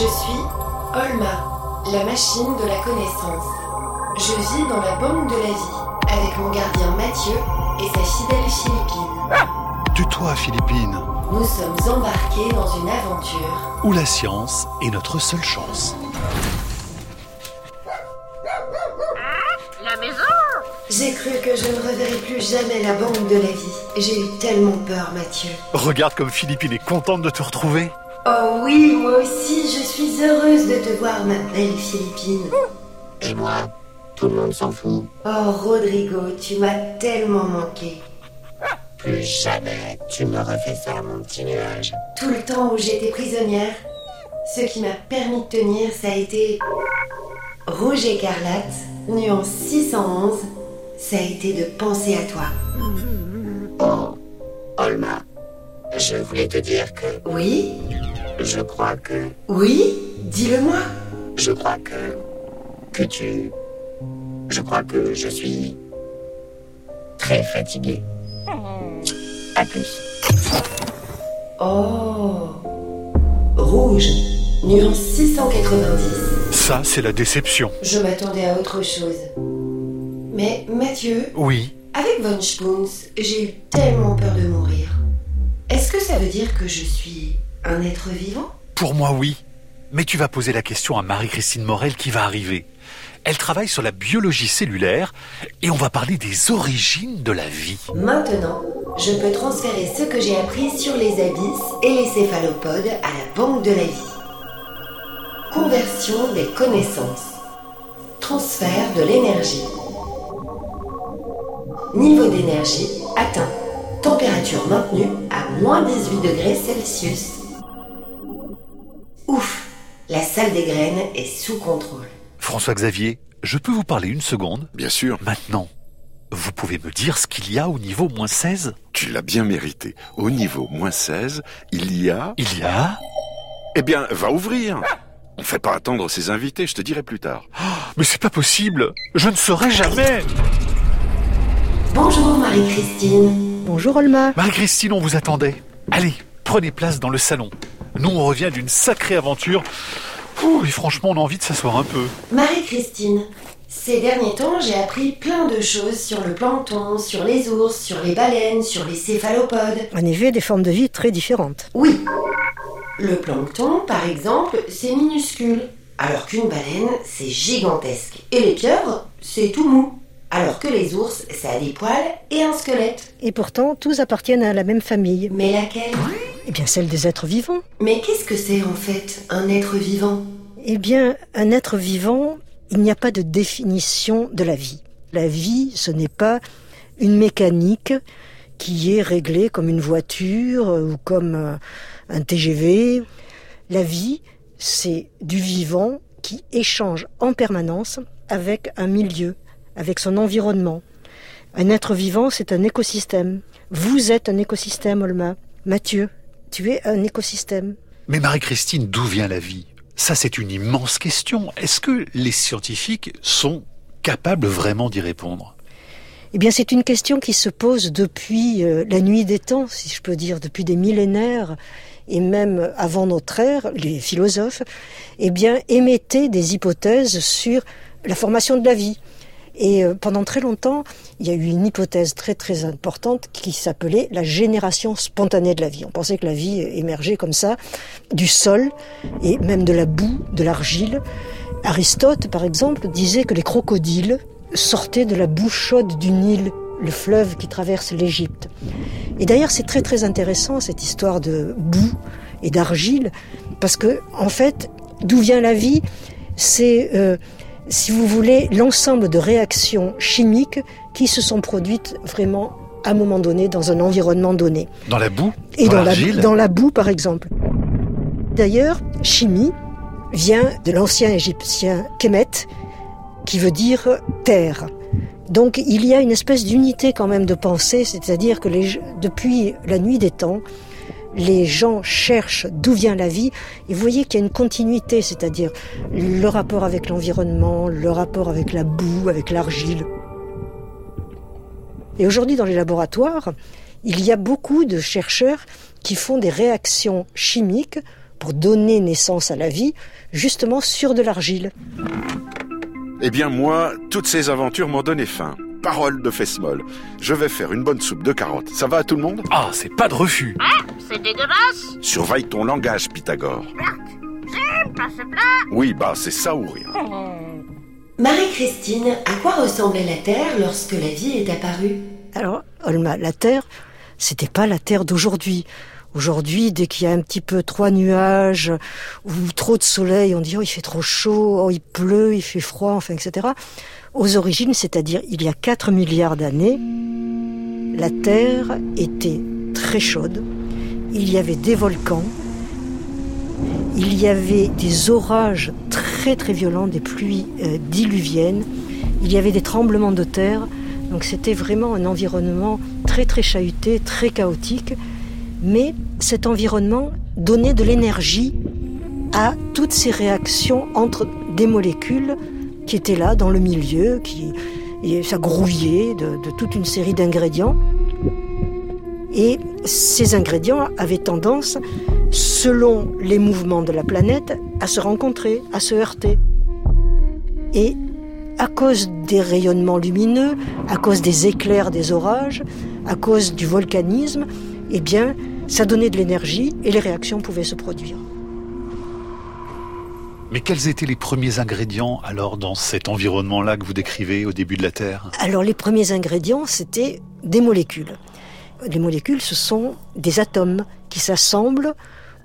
Je suis Olma, la machine de la connaissance. Je vis dans la banque de la vie avec mon gardien Mathieu et sa fidèle Philippine. Tue-toi, Philippine. Nous sommes embarqués dans une aventure. Où la science est notre seule chance. La maison J'ai cru que je ne reverrais plus jamais la banque de la vie. J'ai eu tellement peur, Mathieu. Regarde comme Philippine est contente de te retrouver. Oh oui, moi aussi, je suis heureuse de te voir, ma belle Philippine. Et moi Tout le monde s'en fout. Oh, Rodrigo, tu m'as tellement manqué. Plus jamais tu me refais ça, mon petit nuage. Tout le temps où j'étais prisonnière, ce qui m'a permis de tenir, ça a été rouge écarlate, nuance 611. Ça a été de penser à toi. Oh, Olma, je voulais te dire que Oui? Je crois que. Oui Dis-le-moi. Je crois que. que tu. Je crois que je suis. très fatigué. À plus. Oh Rouge, nuance 690. Ça, c'est la déception. Je m'attendais à autre chose. Mais Mathieu, Oui. avec Von Spoons, j'ai eu tellement peur de mourir. Est-ce que ça veut dire que je suis un être vivant? Pour moi, oui. Mais tu vas poser la question à Marie-Christine Morel qui va arriver. Elle travaille sur la biologie cellulaire et on va parler des origines de la vie. Maintenant, je peux transférer ce que j'ai appris sur les abysses et les céphalopodes à la banque de la vie. Conversion des connaissances. Transfert de l'énergie. Niveau d'énergie atteint. Température maintenue à moins 18 degrés Celsius. Ouf, la salle des graines est sous contrôle. François Xavier, je peux vous parler une seconde? Bien sûr, Maintenant, vous pouvez me dire ce qu'il y a au niveau moins 16 tu l'as bien mérité. Au niveau moins 16, il y a... Il y a Eh bien, va ouvrir On fait pas attendre ses invités, je te dirai plus tard. Mais c'est pas possible Je ne saurais jamais Bonjour Marie-Christine. Bonjour Olma. Marie-Christine, on vous attendait. Allez, prenez place dans le salon. Nous, on revient d'une sacrée aventure. Ouh, et franchement, on a envie de s'asseoir un peu. Marie-Christine, ces derniers temps, j'ai appris plein de choses sur le plancton, sur les ours, sur les baleines, sur les céphalopodes. En effet, des formes de vie très différentes. Oui, le plancton, par exemple, c'est minuscule, alors qu'une baleine, c'est gigantesque. Et les pieuvres, c'est tout mou, alors que les ours, ça a des poils et un squelette. Et pourtant, tous appartiennent à la même famille. Mais laquelle? Eh bien, celle des êtres vivants. Mais qu'est-ce que c'est en fait, un être vivant? Eh bien, un être vivant, il n'y a pas de définition de la vie. La vie, ce n'est pas une mécanique qui est réglée comme une voiture euh, ou comme euh, un TGV. La vie, c'est du vivant qui échange en permanence avec un milieu, avec son environnement. Un être vivant, c'est un écosystème. Vous êtes un écosystème, Olma. Mathieu, tu es un écosystème. Mais Marie-Christine, d'où vient la vie? Ça, c'est une immense question. Est-ce que les scientifiques sont capables vraiment d'y répondre? Eh bien, c'est une question qui se pose depuis euh, la nuit des temps, si je peux dire, depuis des millénaires, et même avant notre ère, les philosophes, eh bien, émettaient des hypothèses sur la formation de la vie. Et euh, pendant très longtemps, il y a eu une hypothèse très très importante qui s'appelait la génération spontanée de la vie. On pensait que la vie émergeait comme ça du sol et même de la boue, de l'argile. Aristote, par exemple, disait que les crocodiles sortaient de la boue chaude du Nil, le fleuve qui traverse l'Égypte. Et d'ailleurs, c'est très très intéressant cette histoire de boue et d'argile, parce que en fait, d'où vient la vie? C'est euh, si vous voulez, l'ensemble de réactions chimiques qui se sont produites vraiment à un moment donné dans un environnement donné. Dans la boue Et dans, la, l'argile dans la boue, par exemple. D'ailleurs, chimie vient de l'ancien égyptien Kemet, qui veut dire terre. Donc il y a une espèce d'unité quand même de pensée, c'est-à-dire que les, depuis la nuit des temps, les gens cherchent d'où vient la vie, et vous voyez qu'il y a une continuité, c'est-à-dire le rapport avec l'environnement, le rapport avec la boue, avec l'argile. Et aujourd'hui, dans les laboratoires, il y a beaucoup de chercheurs qui font des réactions chimiques pour donner naissance à la vie, justement sur de l'argile. Eh bien moi, toutes ces aventures m'ont donné faim. Parole de Fesmol. Je vais faire une bonne soupe de carottes. Ça va à tout le monde? Ah, c'est pas de refus. Ah, c'est dégueulasse Surveille ton langage, Pythagore. J'aime pas ce plat Oui, bah c'est ça ou rien. Marie-Christine, à quoi ressemblait la Terre lorsque la vie est apparue? Alors, Olma, la Terre, c'était pas la Terre d'aujourd'hui. Aujourd'hui, dès qu'il y a un petit peu trois nuages ou trop de soleil, on dit oh il fait trop chaud, oh il pleut, il fait froid, enfin etc. Aux origines, c'est-à-dire il y a 4 milliards d'années, la Terre était très chaude. Il y avait des volcans, il y avait des orages très très violents, des pluies euh, diluviennes, il y avait des tremblements de terre. Donc c'était vraiment un environnement très très chahuté, très chaotique. Mais cet environnement donnait de l'énergie à toutes ces réactions entre des molécules qui étaient là dans le milieu, qui et ça grouillait de, de toute une série d'ingrédients. Et ces ingrédients avaient tendance, selon les mouvements de la planète, à se rencontrer, à se heurter. Et à cause des rayonnements lumineux, à cause des éclairs des orages, à cause du volcanisme, eh bien, ça donnait de l'énergie et les réactions pouvaient se produire. Mais quels étaient les premiers ingrédients alors dans cet environnement-là que vous décrivez au début de la Terre? Alors les premiers ingrédients, c'était des molécules. Les molécules, ce sont des atomes qui s'assemblent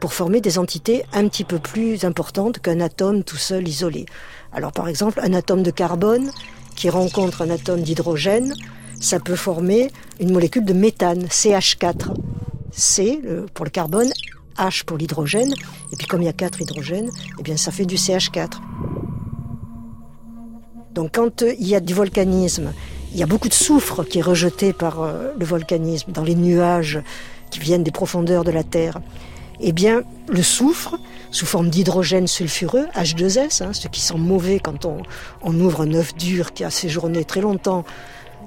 pour former des entités un petit peu plus importantes qu'un atome tout seul isolé. Alors par exemple, un atome de carbone qui rencontre un atome d'hydrogène, ça peut former une molécule de méthane, CH4. C pour le carbone, H pour l'hydrogène, et puis comme il y a quatre hydrogènes, eh bien ça fait du CH4. Donc quand euh, il y a du volcanisme, il y a beaucoup de soufre qui est rejeté par euh, le volcanisme dans les nuages qui viennent des profondeurs de la Terre. Eh bien, le soufre, sous forme d'hydrogène sulfureux, H2S, hein, ce qui sent mauvais quand on, on ouvre un œuf dur qui a séjourné très longtemps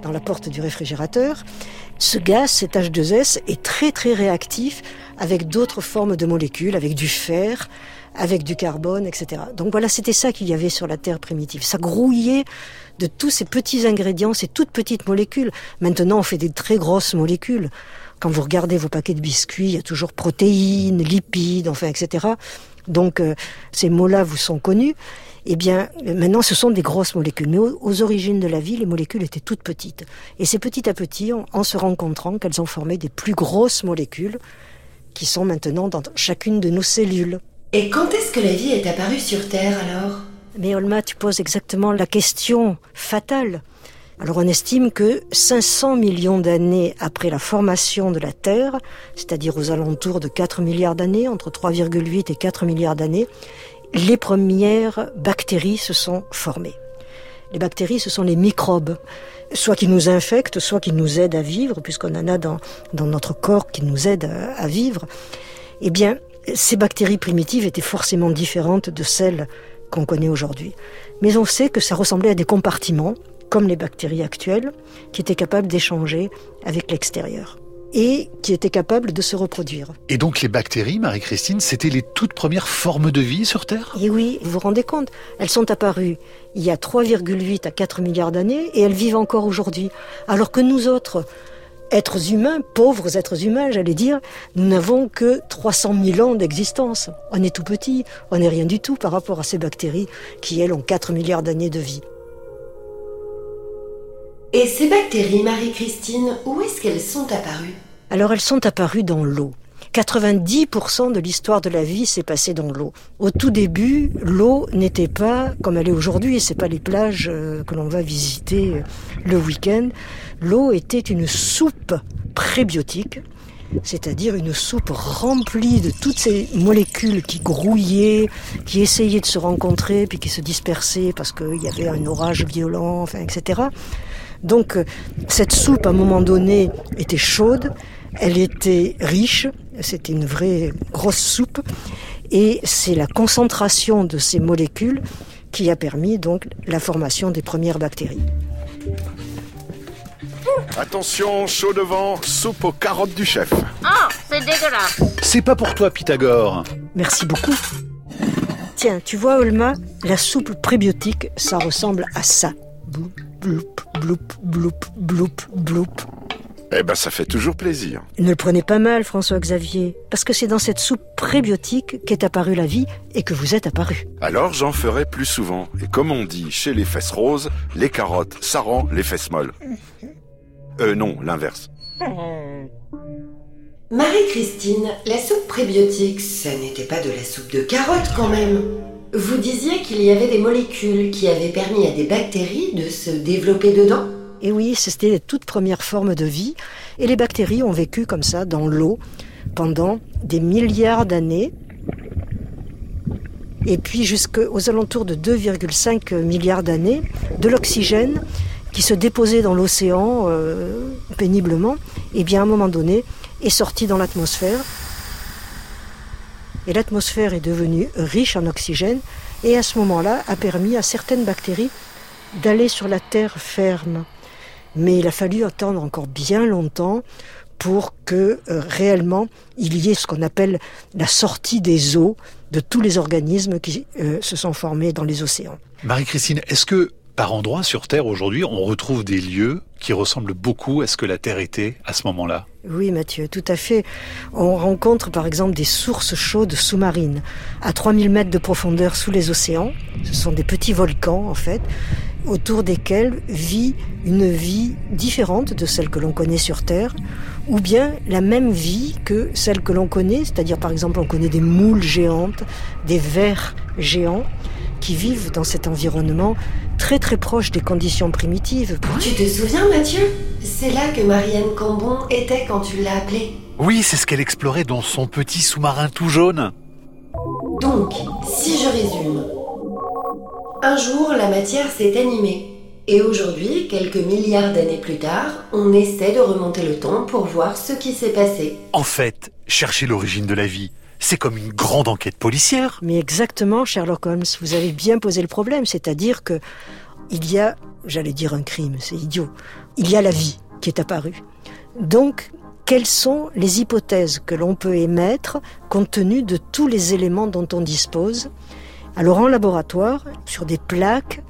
dans la porte du réfrigérateur, ce gaz, cet H2S, est très très réactif avec d'autres formes de molécules, avec du fer, avec du carbone, etc. Donc voilà, c'était ça qu'il y avait sur la Terre primitive. Ça grouillait de tous ces petits ingrédients, ces toutes petites molécules. Maintenant, on fait des très grosses molécules. Quand vous regardez vos paquets de biscuits, il y a toujours protéines, lipides, enfin, etc. Donc euh, ces mots-là vous sont connus. Eh bien, maintenant, ce sont des grosses molécules. Mais aux, aux, origines de la vie, les molécules étaient toutes petites. Et c'est petit à petit, en, en se rencontrant, qu'elles ont formé des plus grosses molécules qui sont maintenant dans chacune de nos cellules. Et quand est-ce que la vie est apparue sur Terre alors? Mais Olma, tu poses exactement la question fatale. Alors on estime que 500 millions d'années après la formation de la Terre, c'est-à-dire aux alentours de 4 milliards d'années, entre 3,8 et 4 milliards d'années, les premières bactéries se sont formées. Les bactéries, ce sont les microbes, soit qui nous infectent, soit qui nous aident à vivre, puisqu'on en a dans, dans notre corps qui nous aident à, à vivre. Eh bien, ces bactéries primitives étaient forcément différentes de celles qu'on connaît aujourd'hui. Mais on sait que ça ressemblait à des compartiments, comme les bactéries actuelles, qui étaient capables d'échanger avec l'extérieur et qui étaient capables de se reproduire. Et donc les bactéries, Marie-Christine, c'était les toutes premières formes de vie sur Terre? Et oui, vous vous rendez compte, elles sont apparues il y a 3,8 à 4 milliards d'années et elles vivent encore aujourd'hui. Alors que nous autres, êtres humains, pauvres êtres humains, j'allais dire, nous n'avons que 300 000 ans d'existence. On est tout petit, on n'est rien du tout par rapport à ces bactéries qui, elles, ont 4 milliards d'années de vie. Et ces bactéries, Marie-Christine, où est-ce qu'elles sont apparues? Alors elles sont apparues dans l'eau. 90% de l'histoire de la vie s'est passée dans l'eau. Au tout début, l'eau n'était pas comme elle est aujourd'hui, c'est pas les plages euh, que l'on va visiter euh, le week-end. L'eau était une soupe prébiotique, c'est-à-dire une soupe remplie de toutes ces molécules qui grouillaient, qui essayaient de se rencontrer, puis qui se dispersaient parce qu'il y avait un orage violent, etc. Donc cette soupe, à un moment donné, était chaude, elle était riche, c'était une vraie grosse soupe, et c'est la concentration de ces molécules qui a permis donc la formation des premières bactéries. Attention, chaud devant, soupe aux carottes du chef. Oh, c'est dégueulasse. C'est pas pour toi, Pythagore. Merci beaucoup. Tiens, tu vois, Olma, la soupe prébiotique, ça ressemble à ça. Bloup, bloup, bloup, bloup, bloup, bloup. Eh ben, ça fait toujours plaisir. Ne le prenez pas mal, François-Xavier, parce que c'est dans cette soupe prébiotique qu'est apparue la vie et que vous êtes apparu. Alors j'en ferai plus souvent. Et comme on dit chez les fesses roses, les carottes, ça rend les fesses molles. Euh, non, l'inverse. Marie-Christine, la soupe prébiotique, ça n'était pas de la soupe de carottes quand même. Vous disiez qu'il y avait des molécules qui avaient permis à des bactéries de se développer dedans? Et oui, c'était les toutes premières formes de vie, et les bactéries ont vécu comme ça dans l'eau pendant des milliards d'années. Et puis jusqu'aux alentours de 2,5 milliards d'années, de l'oxygène qui se déposait dans l'océan euh, péniblement, et bien à un moment donné est sorti dans l'atmosphère. Et l'atmosphère est devenue riche en oxygène et à ce moment-là a permis à certaines bactéries d'aller sur la terre ferme. Mais il a fallu attendre encore bien longtemps pour que euh, réellement il y ait ce qu'on appelle la sortie des eaux de tous les organismes qui euh, se sont formés dans les océans. Marie-Christine, est-ce que par endroits sur Terre aujourd'hui, on retrouve des lieux qui ressemblent beaucoup à ce que la Terre était à ce moment-là Oui, Mathieu, tout à fait. On rencontre par exemple des sources chaudes sous-marines à 3000 mètres de profondeur sous les océans. Ce sont des petits volcans en fait, autour desquels vit une vie différente de celle que l'on connaît sur Terre, ou bien la même vie que celle que l'on connaît, c'est-à-dire par exemple on connaît des moules géantes, des vers géants qui vivent dans cet environnement très très proche des conditions primitives. Tu te souviens, Mathieu? C'est là que Marianne Cambon était quand tu l'as appelée. Oui, c'est ce qu'elle explorait dans son petit sous-marin tout jaune. Donc, si je résume, un jour la matière s'est animée. Et aujourd'hui, quelques milliards d'années plus tard, on essaie de remonter le temps pour voir ce qui s'est passé. En fait, chercher l'origine de la vie, c'est comme une grande enquête policière. Mais exactement, Sherlock Holmes, vous avez bien posé le problème, c'est-à-dire que il y a, j'allais dire un crime, c'est idiot, il y a la vie qui est apparue. Donc, quelles sont les hypothèses que l'on peut émettre compte tenu de tous les éléments dont on dispose? Alors en laboratoire, sur des plaques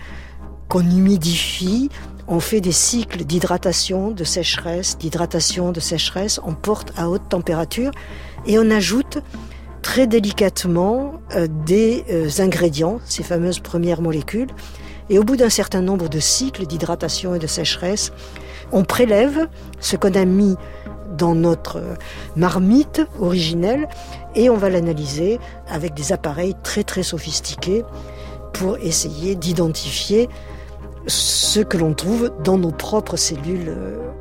qu'on humidifie, on fait des cycles d'hydratation, de sécheresse, d'hydratation, de sécheresse, on porte à haute température et on ajoute très délicatement euh, des euh, ingrédients, ces fameuses premières molécules. Et au bout d'un certain nombre de cycles d'hydratation et de sécheresse, on prélève ce qu'on a mis dans notre euh, marmite originelle et on va l'analyser avec des appareils très très sophistiqués pour essayer d'identifier ce que l'on trouve dans nos propres cellules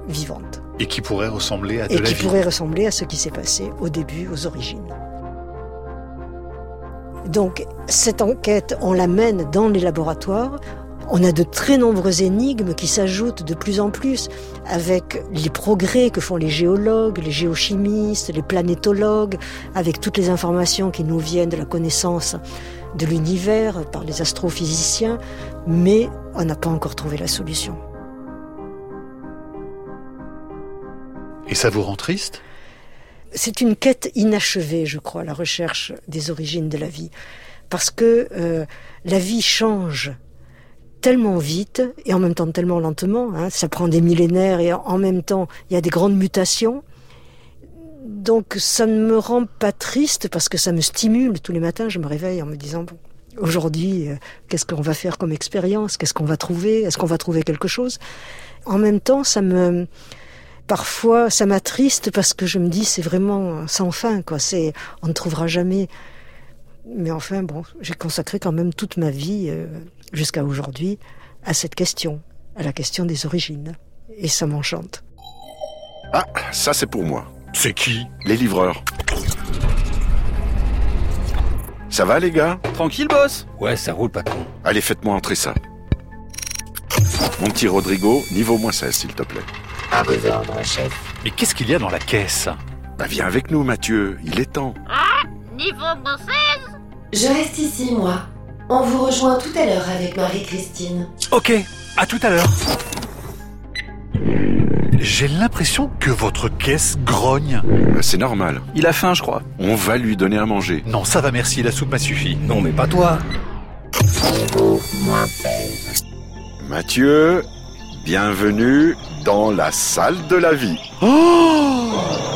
vivantes. Et qui pourrait ressembler à de et la qui vie. pourrait ressembler à ce qui s'est passé au début, aux origines. Donc cette enquête, on la mène dans les laboratoires. On a de très nombreuses énigmes qui s'ajoutent de plus en plus avec les progrès que font les géologues, les géochimistes, les planétologues, avec toutes les informations qui nous viennent de la connaissance de l'univers par les astrophysiciens, mais on n'a pas encore trouvé la solution. Et ça vous rend triste? C'est une quête inachevée, je crois, la recherche des origines de la vie. Parce que euh, la vie change tellement vite et en même temps tellement lentement. Hein, ça prend des millénaires et en même temps, il y a des grandes mutations. Donc ça ne me rend pas triste parce que ça me stimule. Tous les matins, je me réveille en me disant, bon, aujourd'hui, euh, qu'est-ce qu'on va faire comme expérience? Qu'est-ce qu'on va trouver? Est-ce qu'on va trouver quelque chose? En même temps, ça me parfois ça m'attriste parce que je me dis c'est vraiment sans fin quoi c'est on ne trouvera jamais mais enfin bon j'ai consacré quand même toute ma vie euh, jusqu'à aujourd'hui à cette question à la question des origines et ça m'enchante Ah, ça c'est pour moi. C'est qui? Les livreurs. Ça va les gars? Tranquille, boss Ouais, ça roule, patron. Allez, faites-moi entrer ça. Mon petit Rodrigo, niveau moins 16 s'il te plaît. À vos ordres, chef. Mais qu'est-ce qu'il y a dans la caisse? Bah viens avec nous Mathieu, il est temps. Niveau moins 16 Je reste ici, moi. On vous rejoint tout à l'heure avec Marie-Christine. Ok, à tout à l'heure. J'ai l'impression que votre caisse grogne. Euh, C'est normal. Il a faim, je crois. On va lui donner à manger. Non, ça va merci, la soupe m'a suffi. Non, mais pas toi. Mathieu, bienvenue dans la salle de la vie. Olma